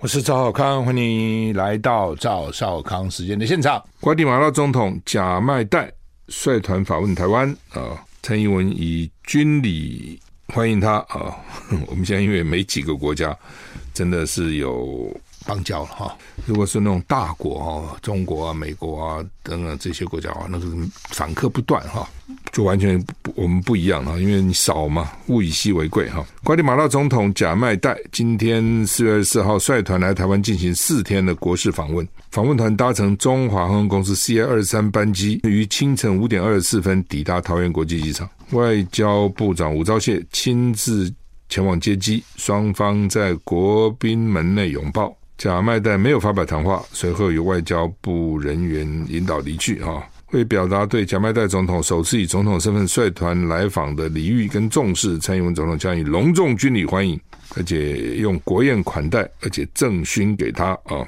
我是赵少康，欢迎来到赵少康时间的现场。瓜地马拉总统贾迈代率团访问台湾啊，蔡英文以军礼欢迎他啊。我们现在因为没几个国家真的是有。邦交了哈，如果是那种大国哈，中国啊、美国啊等等这些国家啊，那个访客不断哈，就完全我们不一样了，因为你少嘛，物以稀为贵哈。瓜地马拉总统贾麦代今天四月二十四号率团来台湾进行四天的国事访问，访问团搭乘中华航空公司 CA 二三班机，于清晨五点二十四分抵达桃园国际机场，外交部长吴钊燮亲自前往接机，双方在国宾门内拥抱。贾麦代没有发表谈话，随后由外交部人员引导离去。哈，为表达对贾麦代总统首次以总统身份率团来访的礼遇跟重视，蔡英文总统将以隆重军礼欢迎，而且用国宴款待，而且赠勋给他。啊，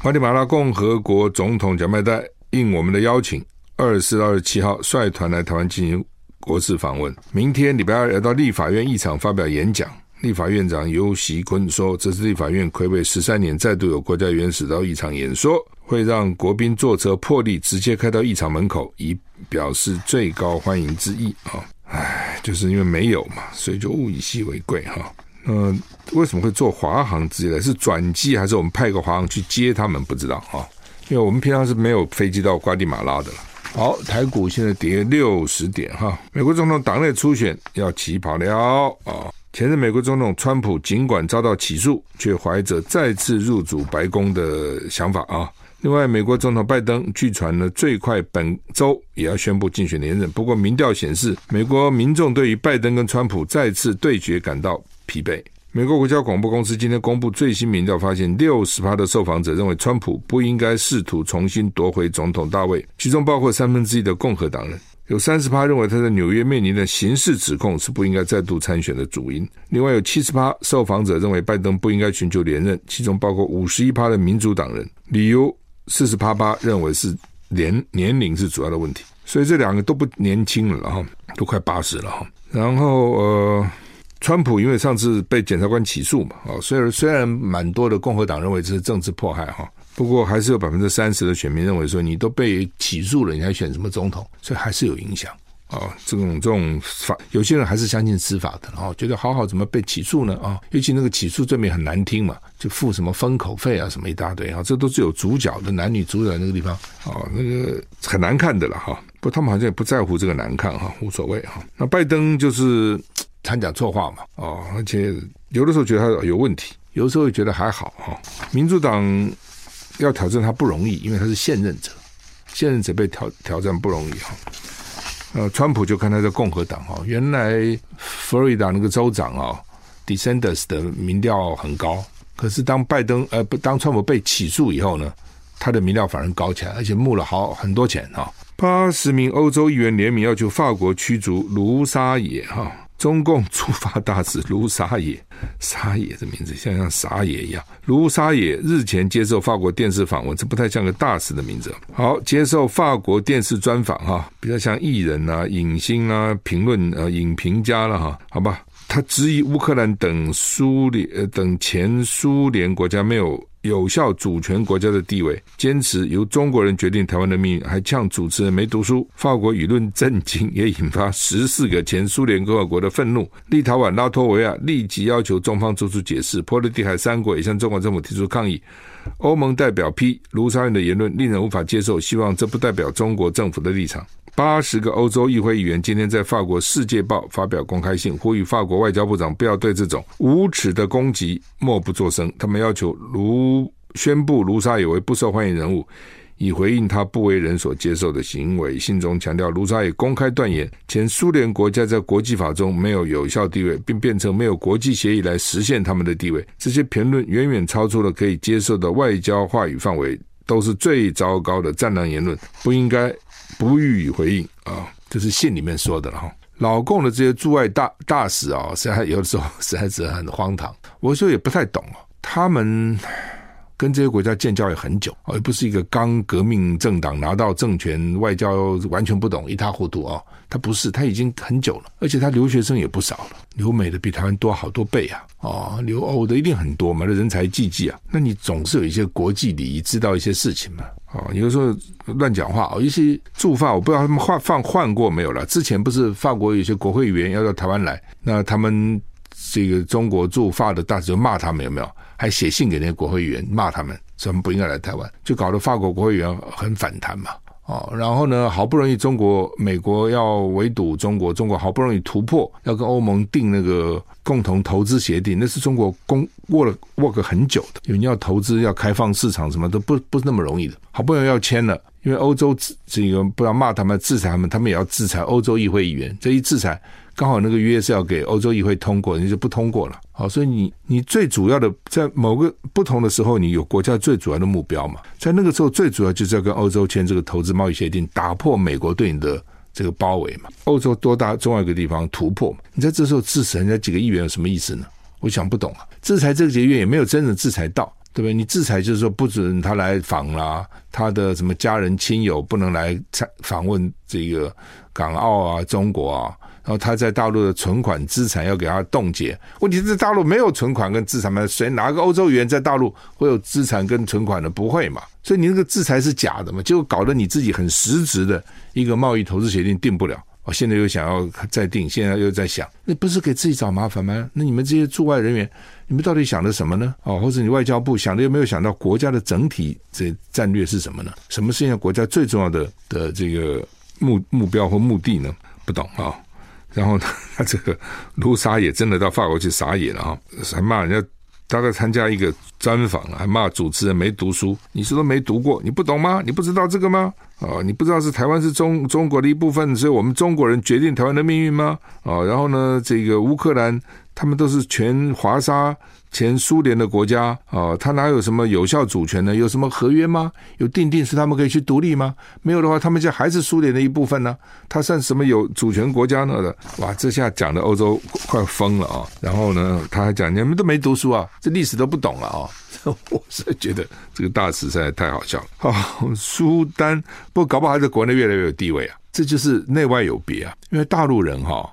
瓜地马拉共和国总统贾麦代应我们的邀请，二十四到二七号率团来台湾进行国事访问，明天礼拜二要到立法院议场发表演讲。立法院长游锡坤说：“这是立法院魁违十三年，再度有国家元首到议场演说，会让国宾坐车破例直接开到议场门口，以表示最高欢迎之意。”啊，唉，就是因为没有嘛，所以就物以稀为贵哈。那为什么会坐华航直接来？是转机还是我们派个华航去接他们？不知道哈，因为我们平常是没有飞机到瓜地马拉的了。好，台股现在跌六十点哈。美国总统党内初选要起跑了啊。前任美国总统川普尽管遭到起诉，却怀着再次入主白宫的想法啊。另外，美国总统拜登据传呢，最快本周也要宣布竞选连任。不过，民调显示，美国民众对于拜登跟川普再次对决感到疲惫。美国国家广播公司今天公布最新民调，发现六十趴的受访者认为川普不应该试图重新夺回总统大位，其中包括三分之一的共和党人。有三十趴认为他在纽约面临的刑事指控是不应该再度参选的主因。另外有七十趴受访者认为拜登不应该寻求连任，其中包括五十一趴的民主党人。理由四十趴趴认为是年年龄是主要的问题。所以这两个都不年轻了哈，都快八十了哈。然后呃，川普因为上次被检察官起诉嘛，啊，虽然虽然蛮多的共和党认为这是政治迫害哈。不过还是有百分之三十的选民认为说，你都被起诉了，你还选什么总统？所以还是有影响啊。这种这种法，有些人还是相信司法的啊，觉得好好怎么被起诉呢啊？尤其那个起诉罪名很难听嘛，就付什么封口费啊，什么一大堆啊，这都是有主角的男女主角那个地方啊，那个很难看的了哈。不他们好像也不在乎这个难看哈，无所谓哈。那拜登就是 掺讲错话嘛，哦，而且有的时候觉得他有问题，有的时候也觉得还好哈。民主党。要挑战他不容易，因为他是现任者，现任者被挑挑战不容易哈。呃，川普就看他在共和党哈，原来佛罗里达那个州长啊，DeSantis 的民调很高，可是当拜登呃不当川普被起诉以后呢，他的民调反而高起来，而且募了好很多钱哈。八十名欧洲议员联名要求法国驱逐卢沙野哈。中共驻法大使卢沙野，沙野的名字像像傻野一样。卢沙野日前接受法国电视访问，这不太像个大使的名字。好，接受法国电视专访哈，比较像艺人啊、影星啊、评论呃、影评家了哈，好吧。他质疑乌克兰等苏联呃等前苏联国家没有。有效主权国家的地位，坚持由中国人决定台湾的命运，还呛主持人没读书。法国舆论震惊，也引发十四个前苏联共和国的愤怒。立陶宛、拉脱维亚立即要求中方做出解释。波罗的海三国也向中国政府提出抗议。欧盟代表批卢沙人的言论令人无法接受，希望这不代表中国政府的立场。八十个欧洲议会议员今天在法国《世界报》发表公开信，呼吁法国外交部长不要对这种无耻的攻击默不作声。他们要求卢宣布卢沙野为不受欢迎人物，以回应他不为人所接受的行为。信中强调，卢沙野公开断言，前苏联国家在国际法中没有有效地位，并变成没有国际协议来实现他们的地位。这些评论远远超出了可以接受的外交话语范围，都是最糟糕的战狼言论，不应该不予以回应啊！这是信里面说的了哈。老共的这些驻外大大使啊，实在有的时候 实在是很荒唐。我说也不太懂啊，他们跟这些国家建交也很久，而不是一个刚革命政党拿到政权，外交完全不懂，一塌糊涂啊。他不是，他已经很久了，而且他留学生也不少了，留美的比台湾多好多倍啊！哦，留欧的一定很多嘛，那人才济济啊。那你总是有一些国际礼仪，知道一些事情嘛。哦，有时候乱讲话哦，一些驻法我不知道他们换换换过没有了。之前不是法国有些国会议员要到台湾来，那他们这个中国驻法的大使就骂他们有没有？还写信给那些国会议员骂他们，说他们不应该来台湾，就搞得法国国会议员很反弹嘛。哦，然后呢，好不容易中国、美国要围堵中国，中国好不容易突破，要跟欧盟订那个共同投资协定，那是中国公握了握个很久的，因为你要投资、要开放市场，什么都不不是那么容易的。好不容易要签了，因为欧洲这个不要骂他们、制裁他们，他们也要制裁欧洲议会议员，这一制裁。刚好那个约是要给欧洲议会通过，你就不通过了。好，所以你你最主要的在某个不同的时候，你有国家最主要的目标嘛？在那个时候，最主要就是要跟欧洲签这个投资贸易协定，打破美国对你的这个包围嘛。欧洲多大重要一个地方突破嘛？你在这时候制裁人家几个议员有什么意思呢？我想不懂啊。制裁这个几个议员也没有真正制裁到，对不对？你制裁就是说不准他来访啦，他的什么家人亲友不能来访访问这个港澳啊、中国啊。然后他在大陆的存款资产要给他冻结，问题是大陆没有存款跟资产吗？谁哪个欧洲议员在大陆会有资产跟存款的？不会嘛？所以你那个制裁是假的嘛？结果搞得你自己很实质的一个贸易投资协定定不了。我现在又想要再定，现在又在想，那不是给自己找麻烦吗？那你们这些驻外人员，你们到底想的什么呢？哦，或者你外交部想的有没有想到国家的整体这战略是什么呢？什么是现在国家最重要的的这个目目标或目的呢？不懂啊。然后他这个卢沙也真的到法国去撒野了啊，还骂人家，大概参加一个专访，还骂主持人没读书。你是都没读过，你不懂吗？你不知道这个吗？啊，你不知道是台湾是中中国的一部分，所以我们中国人决定台湾的命运吗？啊，然后呢，这个乌克兰他们都是全华沙。前苏联的国家啊，他哪有什么有效主权呢？有什么合约吗？有定定是他们可以去独立吗？没有的话，他们就还是苏联的一部分呢？他算什么有主权国家呢？哇，这下讲的欧洲快疯了啊！然后呢，他还讲你们都没读书啊，这历史都不懂了啊！我是觉得这个大使实在太好笑了。好，苏丹不过搞不好还在国内越来越有地位啊，这就是内外有别啊，因为大陆人哈。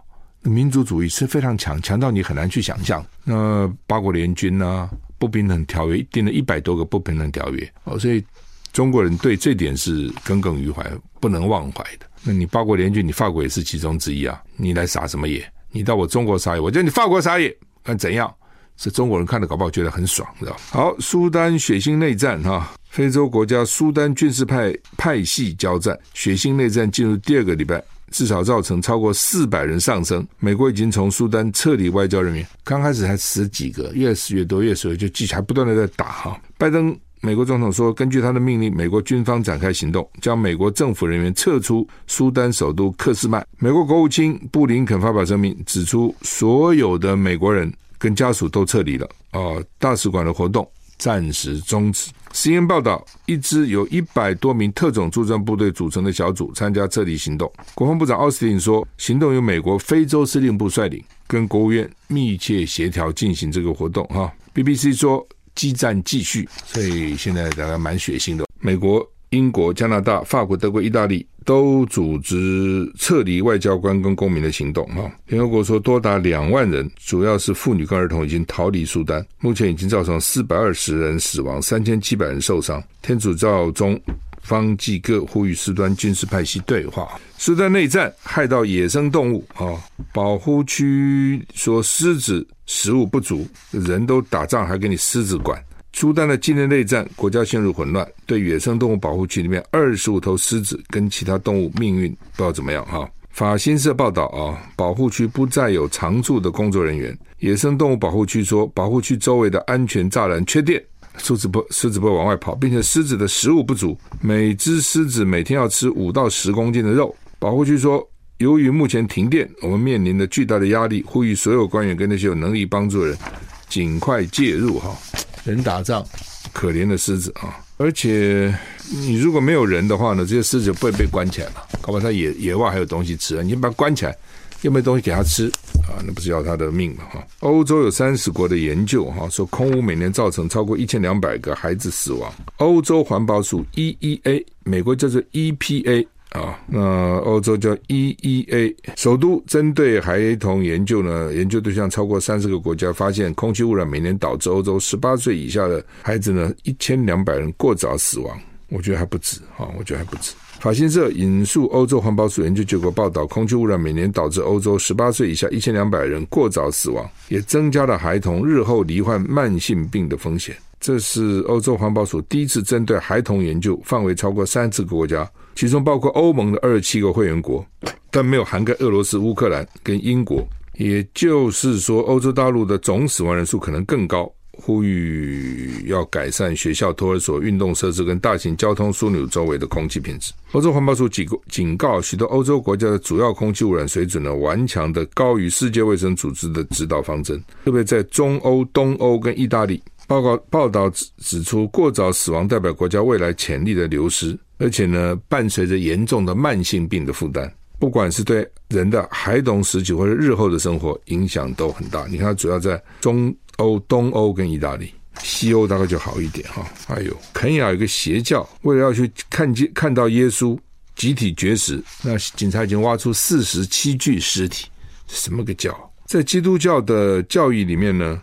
民族主义是非常强，强到你很难去想象。那八国联军啊，不平等条约订了一百多个不平等条约哦，所以中国人对这点是耿耿于怀，不能忘怀的。那你八国联军，你法国也是其中之一啊，你来撒什么野？你到我中国撒野，我叫你法国撒野，看怎样？是中国人看了搞不好觉得很爽，知道？好，苏丹血腥内战哈，非洲国家苏丹军事派派系交战，血腥内战进入第二个礼拜。至少造成超过四百人丧生。美国已经从苏丹撤离外交人员，刚开始才十几个，越死越多，越死越，就继续还不断的在打哈。拜登美国总统说，根据他的命令，美国军方展开行动，将美国政府人员撤出苏丹首都克什麦。美国国务卿布林肯发表声明，指出所有的美国人跟家属都撤离了，啊，大使馆的活动暂时终止。C N 报道，一支由一百多名特种作战部队组成的小组参加撤离行动。国防部长奥斯汀说，行动由美国非洲司令部率领，跟国务院密切协调进行这个活动。哈，BBC 说，激战继续，所以现在大概蛮血腥的。美国。英国、加拿大、法国、德国、意大利都组织撤离外交官跟公民的行动。哈，联合国说，多达两万人，主要是妇女跟儿童，已经逃离苏丹。目前已经造成四百二十人死亡，三千七百人受伤。天主教中方济各呼吁苏丹军事派系对话。苏丹内战害到野生动物啊，保护区说狮子食物不足，人都打仗还给你狮子管。苏丹的今年内战，国家陷入混乱。对野生动物保护区里面二十五头狮子跟其他动物命运不知道怎么样哈。法新社报道啊，保护区不再有常驻的工作人员。野生动物保护区说，保护区周围的安全栅栏缺电，狮子不狮子不往外跑，并且狮子的食物不足，每只狮子每天要吃五到十公斤的肉。保护区说，由于目前停电，我们面临着巨大的压力，呼吁所有官员跟那些有能力帮助的人尽快介入哈。人打仗，可怜的狮子啊！而且你如果没有人的话呢，这些狮子不会被关起来嘛，搞不好它野野外还有东西吃啊，你把它关起来。又没东西给它吃啊，那不是要他的命吗？哈，欧洲有三十国的研究哈，说空污每年造成超过一千两百个孩子死亡。欧洲环保署 EEA，美国叫做 EPA 啊，那欧洲叫 EEA。首都针对孩童研究呢，研究对象超过三十个国家，发现空气污染每年导致欧洲十八岁以下的孩子呢一千两百人过早死亡。我觉得还不止哈，我觉得还不止。法新社引述欧洲环保署研究结果报道，空气污染每年导致欧洲十八岁以下一千两百人过早死亡，也增加了孩童日后罹患慢性病的风险。这是欧洲环保署第一次针对孩童研究，范围超过三十个国家，其中包括欧盟的二十七个会员国，但没有涵盖俄罗斯、乌克兰跟英国。也就是说，欧洲大陆的总死亡人数可能更高。呼吁要改善学校、托儿所、运动设施跟大型交通枢纽周围的空气品质。欧洲环保署警告，警告许多欧洲国家的主要空气污染水准呢，顽强的高于世界卫生组织的指导方针。特别在中欧、东欧跟意大利，报告报道指指出，过早死亡代表国家未来潜力的流失，而且呢，伴随着严重的慢性病的负担。不管是对人的孩童时期或者日后的生活影响都很大。你看，主要在中。欧、东欧跟意大利，西欧大概就好一点哈。还有肯亚有一个邪教，为了要去看见看到耶稣集体绝食，那警察已经挖出四十七具尸体，什么个教？在基督教的教义里面呢，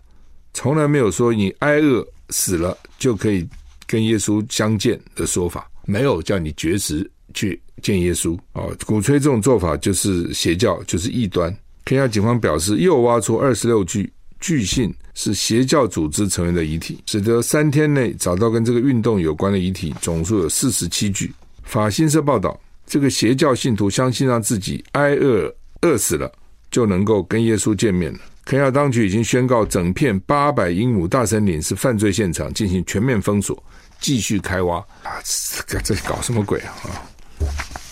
从来没有说你挨饿死了就可以跟耶稣相见的说法，没有叫你绝食去见耶稣啊。鼓吹这种做法就是邪教，就是异端。肯亚警方表示，又挖出二十六具。据信是邪教组织成员的遗体，使得三天内找到跟这个运动有关的遗体总数有四十七具。法新社报道，这个邪教信徒相信让自己挨饿饿死了就能够跟耶稣见面了。肯亚当局已经宣告，整片八百英亩大森林是犯罪现场，进行全面封锁，继续开挖。啊，这这搞什么鬼啊？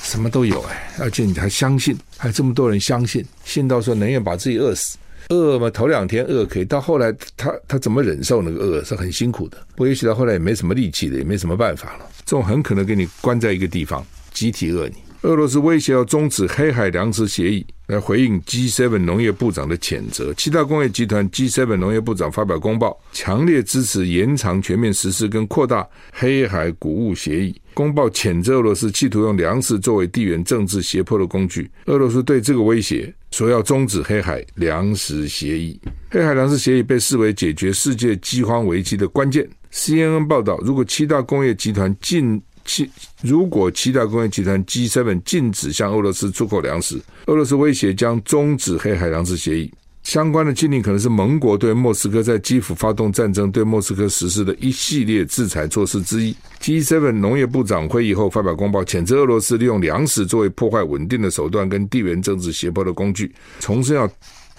什么都有哎，而且你还相信，还这么多人相信，信到说宁愿把自己饿死。饿嘛，头两天饿可以，到后来他他怎么忍受那个饿是很辛苦的。不过也许到后来也没什么力气了，也没什么办法了。这种很可能给你关在一个地方，集体饿你。俄罗斯威胁要终止黑海粮食协议，来回应 G7 农业部长的谴责。七大工业集团 G7 农业部长发表公报，强烈支持延长全面实施跟扩大黑海谷物协议。公报谴责俄罗斯企图用粮食作为地缘政治胁迫的工具。俄罗斯对这个威胁说要终止黑海粮食协议。黑海粮食协议被视为解决世界饥荒危机的关键。CNN 报道，如果七大工业集团进七，如果七大工业集团 G7 禁止向俄罗斯出口粮食，俄罗斯威胁将终止黑海粮食协议。相关的禁令可能是盟国对莫斯科在基辅发动战争、对莫斯科实施的一系列制裁措施之一。G7 农业部长会议后发表公报，谴责俄罗斯利用粮食作为破坏稳定的手段跟地缘政治胁迫的工具，重申要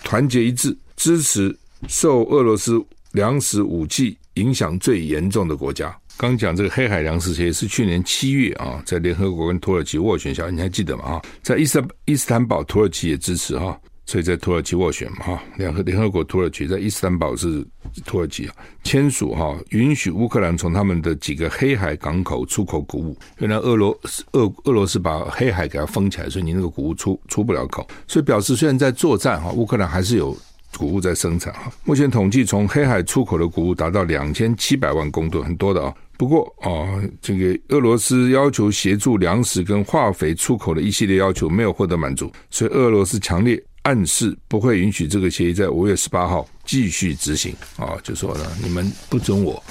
团结一致，支持受俄罗斯粮食武器影响最严重的国家。刚讲这个黑海粮食协议是去年七月啊，在联合国跟土耳其斡旋下，你还记得吗？啊，在伊斯伊斯坦堡，土耳其也支持哈，所以在土耳其斡旋嘛哈，联合联合国土耳其在伊斯坦堡是土耳其啊签署哈，允许乌克兰从他们的几个黑海港口出口谷物。原来俄罗俄俄罗斯把黑海给它封起来，所以你那个谷物出出不了口，所以表示虽然在作战哈，乌克兰还是有。谷物在生产哈，目前统计从黑海出口的谷物达到两千七百万公吨，很多的啊。不过啊，这个俄罗斯要求协助粮食跟化肥出口的一系列要求没有获得满足，所以俄罗斯强烈暗示不会允许这个协议在五月十八号继续执行啊，就说呢，你们不准我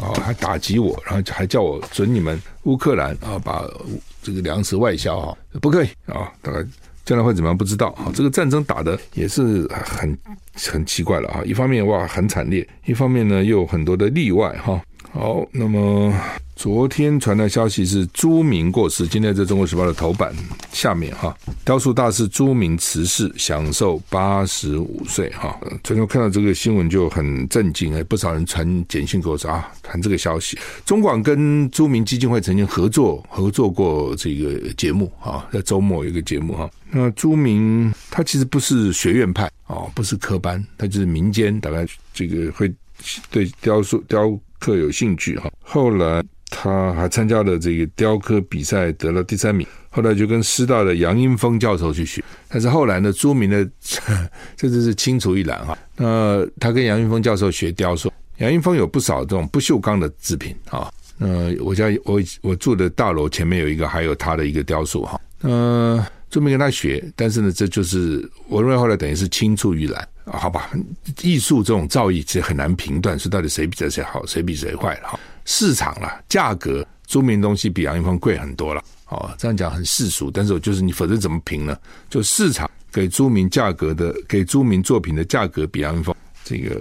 啊，还打击我，然后还叫我准你们乌克兰啊把这个粮食外销哈，不可以啊，大概。将来会怎么样？不知道啊！这个战争打的也是很很奇怪了啊！一方面哇很惨烈，一方面呢又有很多的例外哈。好，那么昨天传来消息是朱明过世，今天在《中国时报》的头版下面哈，雕塑大师朱明辞世，享寿八十五岁哈。昨天看到这个新闻就很震惊，哎，不少人传简讯给我说啊，谈这个消息。中广跟朱明基金会曾经合作合作过这个节目啊，在周末有一个节目哈。那朱明他其实不是学院派哦，不是科班，他就是民间，大概这个会对雕塑雕刻有兴趣哈。后来。他还参加了这个雕刻比赛，得了第三名。后来就跟师大的杨英峰教授去学，但是后来呢，著名的 这就是青出于蓝哈。那他跟杨英峰教授学雕塑，杨英峰有不少这种不锈钢的制品啊。那我家我我住的大楼前面有一个，还有他的一个雕塑哈。嗯，朱铭跟他学，但是呢，这就是我认为后来等于是青出于蓝。好吧，艺术这种造诣其实很难评断，说到底谁比谁好，谁比谁坏了哈。市场啦，价格，朱明东西比杨玉峰贵很多了。哦，这样讲很世俗，但是我就是你，否则怎么评呢？就市场给朱明价格的，给朱明作品的价格比杨玉峰这个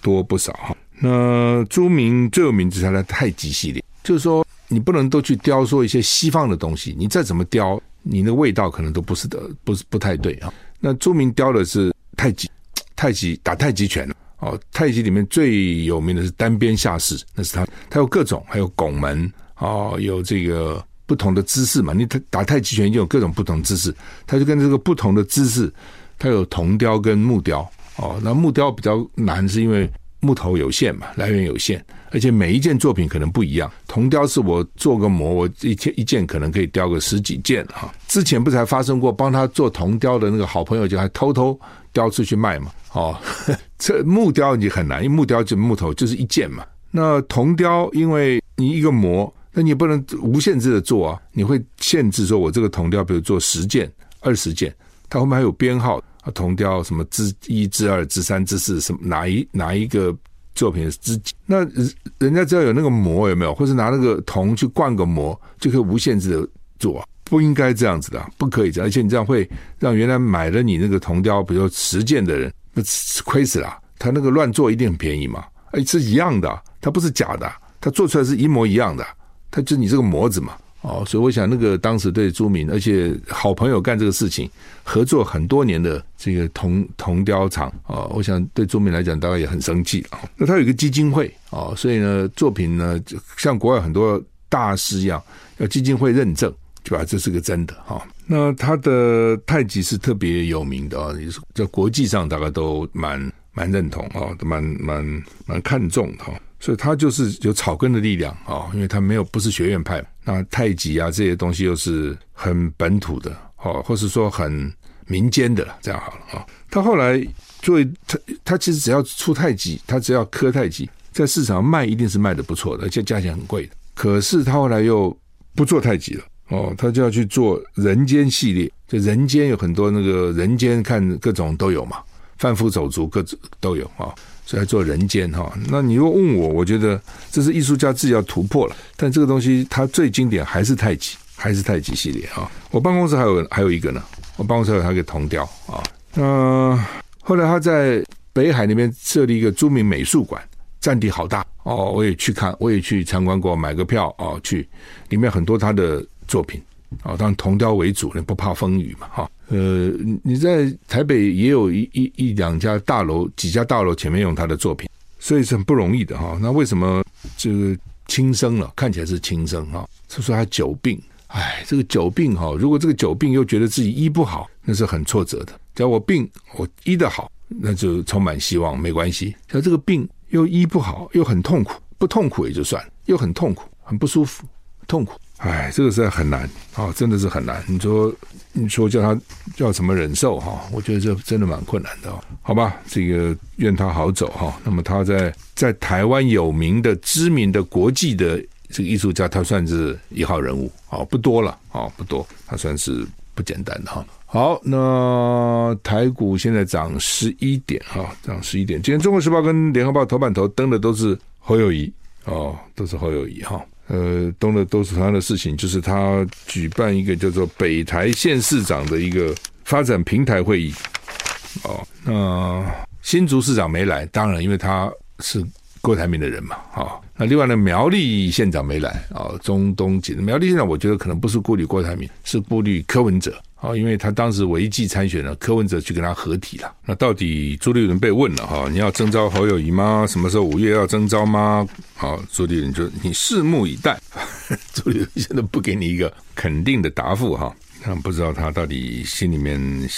多不少哈。那朱明最有名就是他的太极系列，就是说你不能都去雕塑一些西方的东西，你再怎么雕，你的味道可能都不是的，不是不太对啊。那朱明雕的是太极。太极打太极拳哦，太极里面最有名的是单边下式，那是他，他有各种，还有拱门哦，有这个不同的姿势嘛。你打太极拳就有各种不同姿势，他就跟这个不同的姿势，他有铜雕跟木雕哦。那木雕比较难，是因为木头有限嘛，来源有限，而且每一件作品可能不一样。铜雕是我做个模，我一件一件可能可以雕个十几件哈。之前不是还发生过帮他做铜雕的那个好朋友，就还偷偷雕出去卖嘛。哦，这木雕你很难，因为木雕就木头就是一件嘛。那铜雕，因为你一个模，那你不能无限制的做啊，你会限制说，我这个铜雕，比如做十件、二十件，它后面还有编号啊，铜雕什么之一、之二、之三、之四，什么哪一哪一个作品之几？那人家只要有那个模有没有，或是拿那个铜去灌个模，就可以无限制的做，不应该这样子的，不可以这样，而且你这样会让原来买了你那个铜雕，比如说十件的人。那亏死了，他那个乱做一定很便宜嘛？哎，是一样的，他不是假的，他做出来是一模一样的，他就你这个模子嘛。哦，所以我想那个当时对朱敏，而且好朋友干这个事情，合作很多年的这个铜铜雕厂啊，我想对朱敏来讲，大概也很生气啊。那他有一个基金会啊，所以呢，作品呢，像国外很多大师一样，要基金会认证，对吧？这是个真的哈。那他的太极是特别有名的啊，也是在国际上大概都蛮蛮认同啊，蛮蛮蛮看重的哈。所以他就是有草根的力量啊，因为他没有不是学院派，那太极啊这些东西又是很本土的哦，或是说很民间的这样好了啊。他后来作为他他其实只要出太极，他只要刻太极，在市场上卖一定是卖的不错的，而且价钱很贵的。可是他后来又不做太极了。哦，他就要去做人间系列，就人间有很多那个人间看各种都有嘛，贩夫走卒各种都有啊，所以做人间哈。那你如果问我，我觉得这是艺术家自己要突破了。但这个东西它最经典还是太极，还是太极系列啊。我办公室还有还有一个呢，我办公室还有他一个铜雕啊。那后来他在北海那边设立一个朱铭美术馆。占地好大哦，我也去看，我也去参观过，买个票哦去，里面很多他的作品啊，当然铜雕为主，不怕风雨嘛哈。呃，你在台北也有一一一两家大楼，几家大楼前面用他的作品，所以是很不容易的哈。那为什么这个轻生了？看起来是轻生哈，是说他久病，哎，这个久病哈，如果这个久病又觉得自己医不好，那是很挫折的。只要我病我医得好，那就充满希望，没关系。像这个病。又医不好，又很痛苦，不痛苦也就算了，又很痛苦，很不舒服，痛苦，哎，这个实在很难啊、真的是很难。你说，你说叫他叫怎么忍受哈？我觉得这真的蛮困难的，好吧？这个愿他好走哈。那么他在在台湾有名的、知名的国际的这个艺术家，他算是一号人物啊，不多了啊，不多，他算是不简单的哈。好，那台股现在涨十一点哈，涨十一点。今天《中国时报》跟《联合报》头版头登的都是侯友谊哦，都是侯友谊哈。呃，东的都是同样的事情，就是他举办一个叫做北台县市长的一个发展平台会议。哦，那新竹市长没来，当然因为他是郭台铭的人嘛，啊，那另外呢，苗栗县长没来啊，中东锦苗栗县长，我觉得可能不是顾虑郭台铭，是顾虑柯文哲啊，因为他当时违纪参选了，柯文哲去跟他合体了。那到底朱立伦被问了哈，你要征召侯友宜吗？什么时候五月要征召吗？好，朱立伦就你拭目以待。朱立伦现在不给你一个肯定的答复哈，那不知道他到底心里面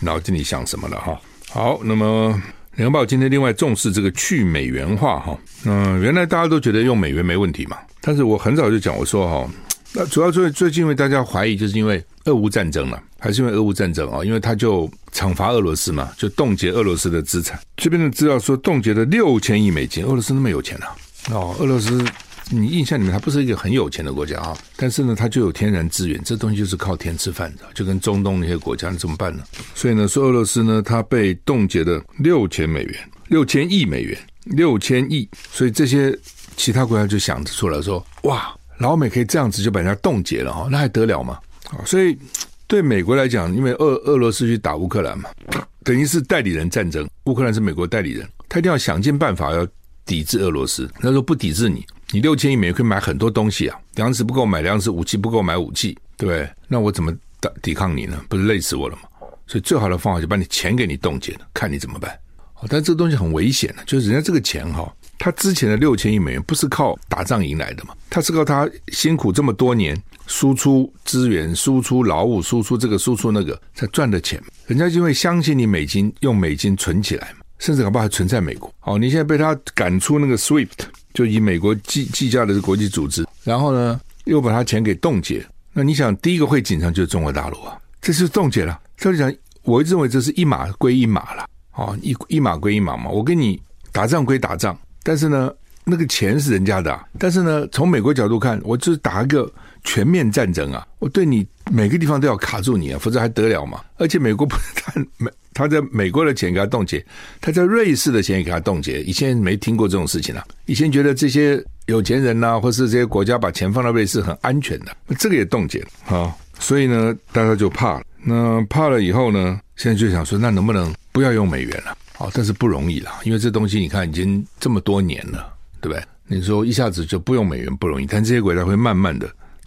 脑筋里想什么了哈。好，那么。联合报今天另外重视这个去美元化哈，嗯，原来大家都觉得用美元没问题嘛，但是我很早就讲，我说哈，那主要最最近因为大家怀疑，就是因为俄乌战争了，还是因为俄乌战争啊？因为他就惩罚俄罗斯嘛，就冻结俄罗斯的资产。这边的资料说冻结了六千亿美金，俄罗斯那么有钱啊？哦，俄罗斯。你印象里面，它不是一个很有钱的国家啊，但是呢，它就有天然资源，这东西就是靠天吃饭的，就跟中东那些国家，你怎么办呢？所以呢，说俄罗斯呢，它被冻结了六千美元，六千亿美元，六千亿，所以这些其他国家就想出来说，哇，老美可以这样子就把人家冻结了哈，那还得了吗？啊，所以对美国来讲，因为俄俄罗斯去打乌克兰嘛，等于是代理人战争，乌克兰是美国代理人，他一定要想尽办法要抵制俄罗斯，他说不抵制你。你六千亿美元可以买很多东西啊，粮食不够买粮食，武器不够买武器，对不对？那我怎么打抵抗你呢？不是累死我了吗？所以最好的方法就把你钱给你冻结了，看你怎么办。但这个东西很危险的，就是人家这个钱哈，他之前的六千亿美元不是靠打仗赢来的嘛，他是靠他辛苦这么多年输出资源、输出劳务、输出这个、输出那个才赚的钱。人家因为相信你美金，用美金存起来嘛，甚至搞不好还存在美国。好，你现在被他赶出那个 SWIFT。就以美国计计价的国际组织，然后呢，又把他钱给冻结。那你想，第一个会紧张就是中国大陆啊，这是冻结了。这里讲，我认为这是一码归一码了，啊，一一码归一码嘛。我跟你打仗归打仗，但是呢，那个钱是人家的。但是呢，从美国角度看，我就是打一个全面战争啊，我对你每个地方都要卡住你啊，否则还得了嘛？而且美国不但美。他在美国的钱给他冻结，他在瑞士的钱也给他冻结。以前没听过这种事情啊，以前觉得这些有钱人呐、或是这些国家把钱放到瑞士很安全的，这个也冻结啊。所以呢，大家就怕了。那怕了以后呢，现在就想说，那能不能不要用美元了？好，但是不容易了，因为这东西你看已经这么多年了，对不对？你说一下子就不用美元不容易，但这些国家会慢慢的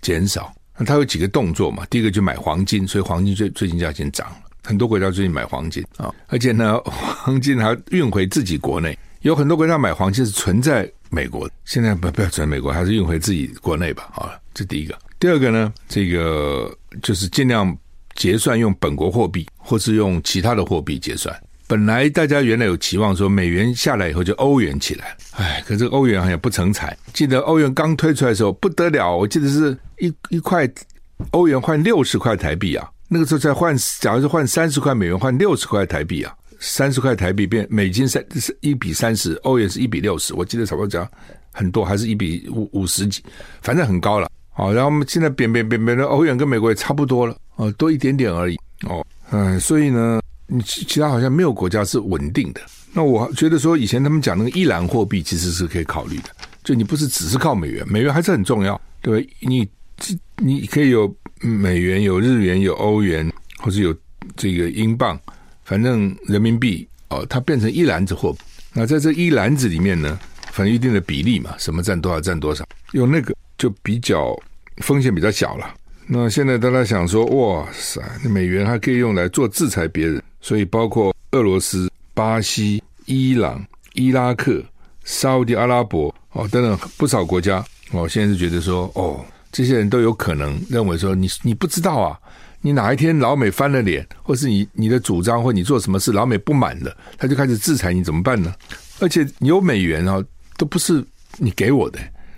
减少。那它有几个动作嘛？第一个就买黄金，所以黄金最最近价钱涨了。很多国家最近买黄金啊，而且呢，黄金还运回自己国内。有很多国家买黄金是存在美国，现在不不要存在美国，还是运回自己国内吧。好了，这第一个。第二个呢，这个就是尽量结算用本国货币，或是用其他的货币结算。本来大家原来有期望说美元下来以后就欧元起来，哎，可是欧元好像不成才。记得欧元刚推出来的时候不得了，我记得是一一块欧元换六十块台币啊。那个时候才换，假如是换三十块美元换六十块台币啊，三十块台币变美金三是一比三十，欧元是一比六十，我记得差不多讲很多，还是一比五五十几，反正很高了。好，然后我们现在变变变变的欧元跟美国也差不多了，哦，多一点点而已。哦，嗯，所以呢，你其其他好像没有国家是稳定的。那我觉得说以前他们讲那个一篮货币其实是可以考虑的，就你不是只是靠美元，美元还是很重要，对吧？你你可以有。美元有日元有欧元，或者有这个英镑，反正人民币哦，它变成一篮子货。那在这一篮子里面呢，反正一定的比例嘛，什么占多少占多少，用那个就比较风险比较小了。那现在大家想说，哇塞，那美元还可以用来做制裁别人，所以包括俄罗斯、巴西、伊朗、伊拉克、沙特阿拉伯哦等等不少国家哦，现在是觉得说哦。这些人都有可能认为说，你你不知道啊，你哪一天老美翻了脸，或是你你的主张或你做什么事老美不满了，他就开始制裁你，怎么办呢？而且有美元啊，都不是你给我的，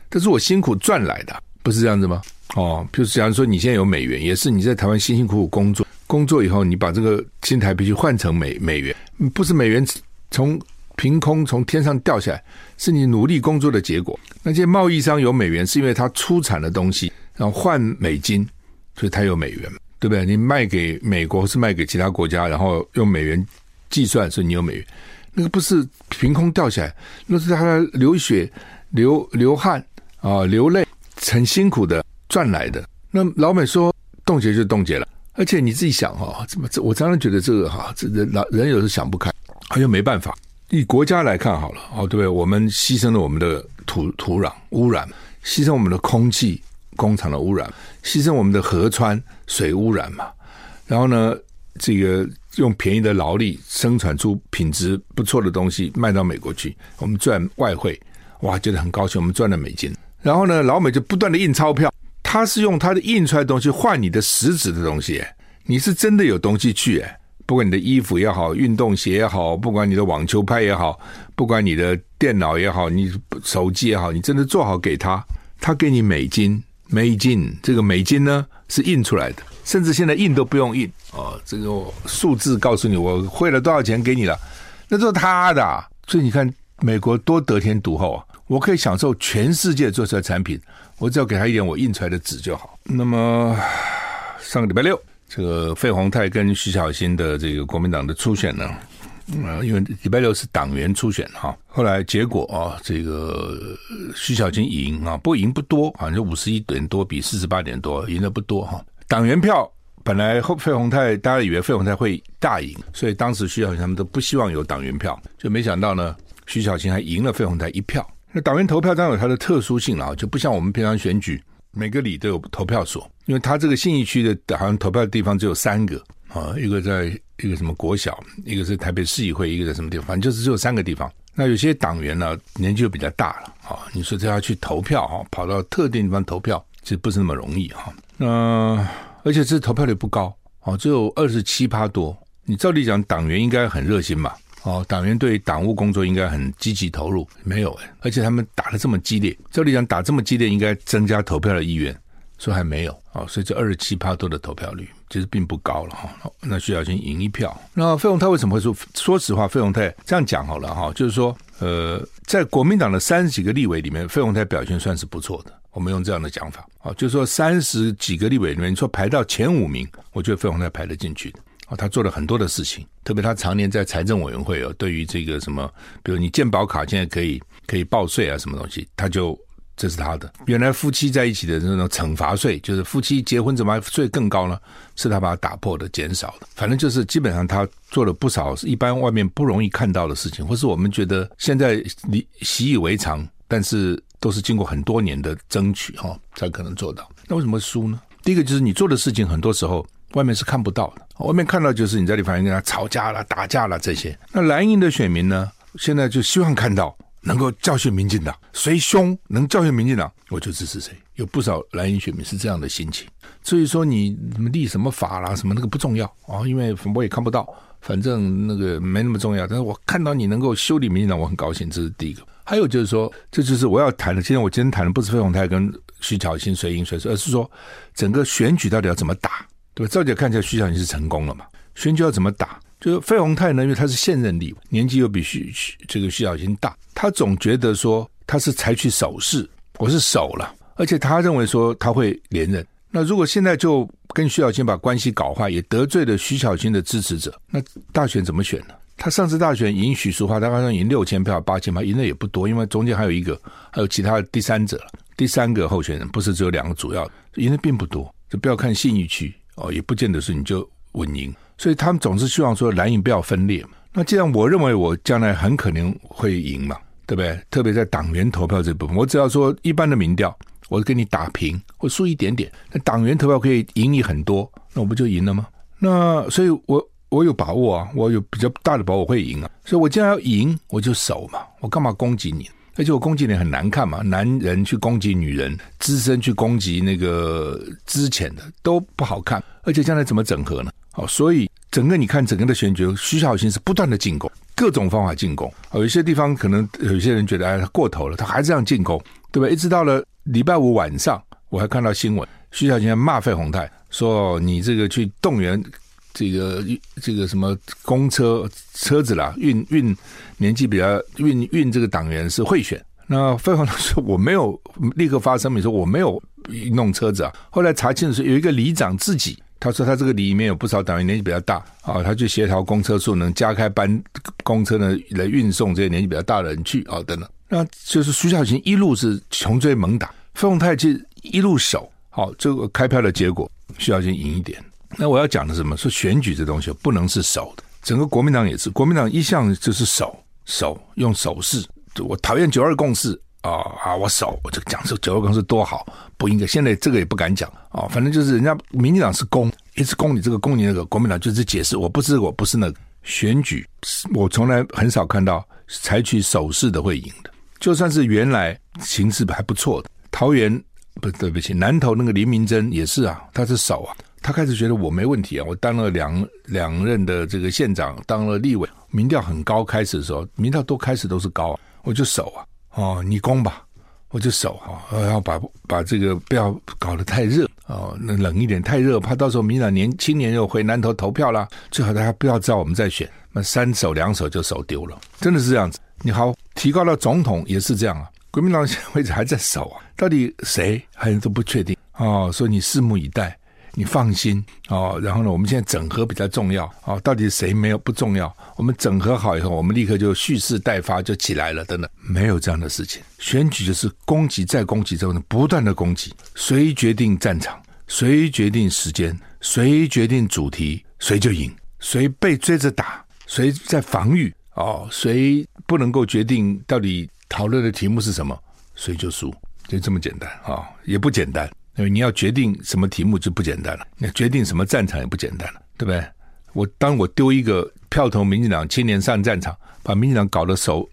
这是我辛苦赚来的，不是这样子吗？哦，譬如假如说你现在有美元，也是你在台湾辛辛苦苦工作，工作以后你把这个新台币去换成美美元，不是美元从。凭空从天上掉下来，是你努力工作的结果。那些贸易商有美元，是因为他出产的东西，然后换美金，所以他有美元，对不对？你卖给美国是卖给其他国家，然后用美元计算，所以你有美元。那个不是凭空掉下来，那是他流血、流流汗啊、流泪，很辛苦的赚来的。那老美说冻结就冻结了，而且你自己想哈，怎么这？我常常觉得这个哈，这人老人有时想不开，他就没办法。以国家来看好了，哦，对不对？我们牺牲了我们的土土壤污染，牺牲我们的空气工厂的污染，牺牲我们的河川水污染嘛。然后呢，这个用便宜的劳力生产出品质不错的东西卖到美国去，我们赚外汇，哇，觉得很高兴，我们赚了美金。然后呢，老美就不断的印钞票，他是用他的印出来的东西换你的实质的东西，你是真的有东西去。不管你的衣服也好，运动鞋也好，不管你的网球拍也好，不管你的电脑也好，你手机也好，你真的做好给他，他给你美金，美金这个美金呢是印出来的，甚至现在印都不用印哦，这个数字告诉你我汇了多少钱给你了，那都是他的，所以你看美国多得天独厚啊，我可以享受全世界做出来的产品，我只要给他一点我印出来的纸就好。那么上个礼拜六。这个费鸿泰跟徐小新的这个国民党的初选呢，呃，因为礼拜六是党员初选哈，后来结果啊，这个徐小新赢啊，不过赢不多，好像就五十一点多比四十八点多，赢的不多哈。党员票本来后费鸿泰大家以为费鸿泰会大赢，所以当时徐小新他们都不希望有党员票，就没想到呢，徐小新还赢了费鸿泰一票。那党员投票当然有它的特殊性了，就不像我们平常选举。每个里都有投票所，因为他这个信义区的好像投票的地方只有三个啊，一个在一个什么国小，一个是台北市议会，一个在什么地方，反正就是只有三个地方。那有些党员呢年纪就比较大了啊，你说这要去投票啊，跑到特定地方投票，其实不是那么容易哈。那而且这投票率不高啊，只有二十七趴多。你照理讲，党员应该很热心嘛。哦，党员对党务工作应该很积极投入，没有哎，而且他们打得这么激烈，照理讲打这么激烈，应该增加投票的意愿，说还没有哦，所以这二十七趴多的投票率其实并不高了哈。那徐小新赢一票，那费鸿泰为什么会说？说实话，费鸿泰这样讲好了哈，就是说，呃，在国民党的三十几个立委里面，费鸿泰表现算是不错的。我们用这样的讲法，啊，就是说三十几个立委里面，你说排到前五名，我觉得费鸿泰排得进去的。他做了很多的事情，特别他常年在财政委员会哦，对于这个什么，比如你健保卡现在可以可以报税啊，什么东西，他就这是他的。原来夫妻在一起的那种惩罚税，就是夫妻结婚怎么还税更高呢？是他把它打破的、减少的。反正就是基本上他做了不少一般外面不容易看到的事情，或是我们觉得现在你习以为常，但是都是经过很多年的争取哈，才可能做到。那为什么输呢？第一个就是你做的事情很多时候。外面是看不到的，外面看到就是你在地方跟他吵架了、打架了这些。那蓝营的选民呢，现在就希望看到能够教训民进党，谁凶能教训民进党，我就支持谁。有不少蓝营选民是这样的心情。所以说你什么立什么法啦，什么那个不重要啊，因为我也看不到，反正那个没那么重要。但是我看到你能够修理民进党，我很高兴，这是第一个。还有就是说，这就是我要谈的。今天我今天谈的不是费鸿泰跟徐巧芯谁赢谁输，而是说整个选举到底要怎么打。对吧？赵姐看起来徐小新是成功了嘛？选举要怎么打？就是费鸿泰呢，因为他是现任立委，年纪又比徐徐这个徐小新大，他总觉得说他是采取守势，我是守了，而且他认为说他会连任。那如果现在就跟徐小新把关系搞坏，也得罪了徐小新的支持者，那大选怎么选呢？他上次大选赢许淑华，他好像赢六千票、八千票，赢的也不多，因为中间还有一个，还有其他的第三者，第三个候选人不是只有两个主要，赢的并不多。就不要看信义区。哦，也不见得是你就稳赢，所以他们总是希望说蓝营不要分裂嘛。那既然我认为我将来很可能会赢嘛，对不对？特别在党员投票这部分，我只要说一般的民调，我给你打平，我输一点点，那党员投票可以赢你很多，那我不就赢了吗？那所以我我有把握啊，我有比较大的把握会赢啊。所以我既然要赢，我就守嘛，我干嘛攻击你？而且我攻击你很难看嘛，男人去攻击女人，资深去攻击那个资浅的都不好看，而且将来怎么整合呢？好，所以整个你看整个的选举，徐小新是不断的进攻，各种方法进攻。有一些地方可能有些人觉得哎，过头了，他还是这样进攻，对吧？一直到了礼拜五晚上，我还看到新闻，徐小新骂费鸿泰说：“你这个去动员。”这个这个什么公车车子啦，运运年纪比较运运这个党员是贿选。那费鸿泰说我没有立刻发声明说我没有弄车子啊。后来查清楚是有一个里长自己，他说他这个里里面有不少党员年纪比较大啊，他去协调公车数能加开班公车呢来运送这些年纪比较大的人去啊等等。那就是徐小琴一路是穷追猛打，费鸿泰就一路守好这个开票的结果，徐小琴赢一点。那我要讲的什么？说选举这东西不能是守的，整个国民党也是，国民党一向就是守，守用手势，我讨厌九二共识啊啊！我守，我就讲说九二共识多好，不应该。现在这个也不敢讲啊，反正就是人家民进党是攻，一直攻你这个攻你那个，国民党就是解释我不是我不是那个选举，我从来很少看到采取手势的会赢的，就算是原来形势还不错的桃园不对不起，南投那个林明珍也是啊，他是守啊。他开始觉得我没问题啊，我当了两两任的这个县长，当了立委，民调很高。开始的时候，民调都开始都是高，我就守啊，哦，你攻吧，我就守啊，然后把把这个不要搞得太热哦，那冷一点太热，怕到时候民党年轻年又回南投投票啦。最好大家不要知道我们在选，那三手两手就守丢了，真的是这样子。你好，提高到总统也是这样啊，国民党现在为止还在守啊，到底谁还都不确定哦，所以你拭目以待。你放心哦，然后呢，我们现在整合比较重要哦，到底谁没有不重要？我们整合好以后，我们立刻就蓄势待发，就起来了。等等，没有这样的事情。选举就是攻击再攻击之后呢，不断的攻击，谁决定战场，谁决定时间，谁决定主题，谁就赢。谁被追着打，谁在防御哦，谁不能够决定到底讨论的题目是什么，谁就输，就这么简单啊、也不简单。你要决定什么题目就不简单了，你决定什么战场也不简单了，对不对？我当我丢一个票投民进党青年上战场，把民进党搞得手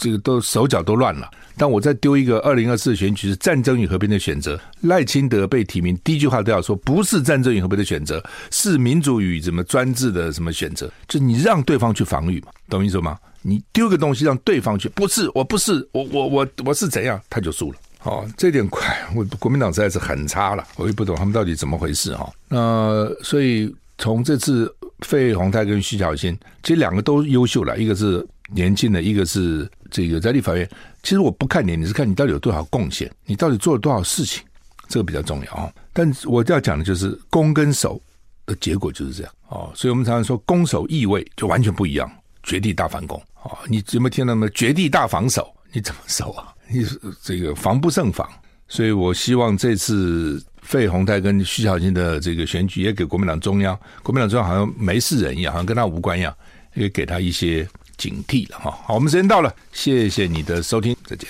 这个都手脚都乱了。当我再丢一个二零二四选举是战争与和平的选择，赖清德被提名，第一句话都要说不是战争与和平的选择，是民主与什么专制的什么选择，就你让对方去防御嘛，懂意思吗？你丢个东西让对方去，不是，我不是，我我我我是怎样，他就输了。哦，这点快，我国民党实在是很差了，我也不懂他们到底怎么回事哈。那所以从这次费鸿泰跟徐巧芯，其实两个都优秀了，一个是年轻的，一个是这个在立法院。其实我不看年龄，是看你到底有多少贡献，你到底做了多少事情，这个比较重要啊。但我要讲的就是攻跟守的结果就是这样哦。所以我们常常说攻守易位就完全不一样，绝地大反攻啊！你有没有听到吗？绝地大防守，你怎么守啊？你这个防不胜防，所以我希望这次费鸿泰跟徐巧芯的这个选举，也给国民党中央，国民党中央好像没事人一样，好像跟他无关一样，也给他一些警惕了哈。好，我们时间到了，谢谢你的收听，再见。